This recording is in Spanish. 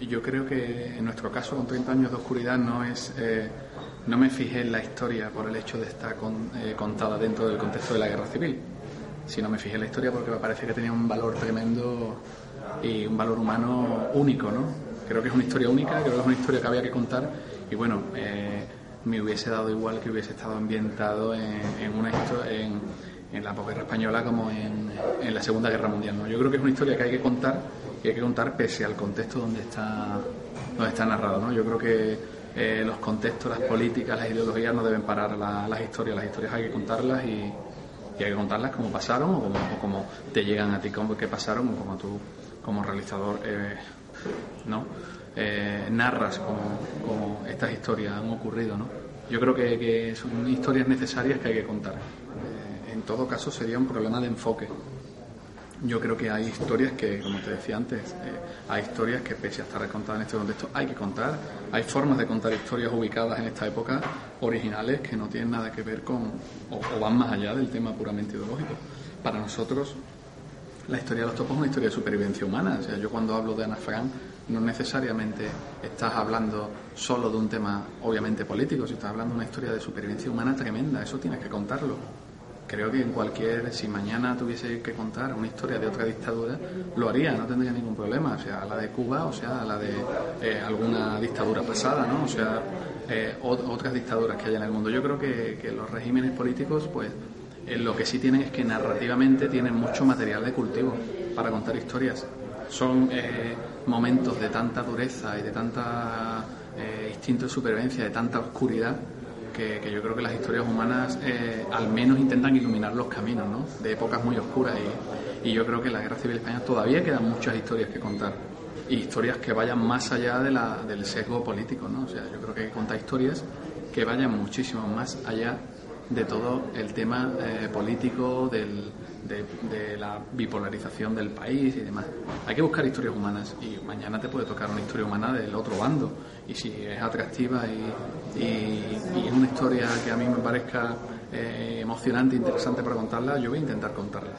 yo creo que en nuestro caso, con 30 años de oscuridad, no es. Eh, no me fijé en la historia por el hecho de estar eh, contada dentro del contexto de la guerra civil, sino me fijé en la historia porque me parece que tenía un valor tremendo y un valor humano único, ¿no? Creo que es una historia única, creo que es una historia que había que contar y bueno, eh, me hubiese dado igual que hubiese estado ambientado en, una en, en la posguerra española como en, en, la Segunda Guerra Mundial. ¿no? Yo creo que es una historia que hay que contar y hay que contar pese al contexto donde está, donde está narrado. ¿no? Yo creo que eh, los contextos, las políticas, las ideologías no deben parar las historias. Las historias hay que contarlas y, y hay que contarlas como pasaron o como, como, te llegan a ti como que pasaron o como tú como realizador eh, no eh, narras como, como, estas historias han ocurrido no yo creo que, que son historias necesarias que hay que contar en todo caso sería un problema de enfoque yo creo que hay historias que, como te decía antes, eh, hay historias que pese a estar contadas en este contexto, hay que contar. Hay formas de contar historias ubicadas en esta época originales que no tienen nada que ver con, o, van más allá del tema puramente ideológico. Para nosotros, la historia de los topos es una historia de supervivencia humana. O sea, yo cuando hablo de Ana Frank, no necesariamente estás hablando solo de un tema obviamente político, si estás hablando de una historia de supervivencia humana tremenda, eso tienes que contarlo creo que en cualquier, si mañana tuviese que contar una historia de otra dictadura, lo haría, no tendría ningún problema, o sea, la de Cuba, o sea, la de eh, alguna dictadura pasada, ¿no? O sea, eh, otras dictaduras que hay en el mundo. Yo creo que, los regímenes políticos, pues, eh, lo que sí tienen es que narrativamente tienen mucho material de cultivo para contar historias. Son momentos de tanta dureza y de tanta instinto de supervivencia, de tanta oscuridad, que, yo creo que las historias humanas eh, al menos intentan iluminar los caminos ¿no? de épocas muy oscuras y, y, yo creo que en la Guerra Civil Española todavía quedan muchas historias que contar y historias que vayan más allá de la, del sesgo político, ¿no? O sea, yo creo que hay que contar historias que vayan muchísimo más allá de todo el tema eh, político, del, de, la bipolarización del país y demás. Hay que buscar historias humanas y mañana te puede tocar una historia humana del otro bando y si es atractiva y, y, es una historia que a mí me parezca eh, emocionante, interesante para contarla, yo voy a intentar contarla.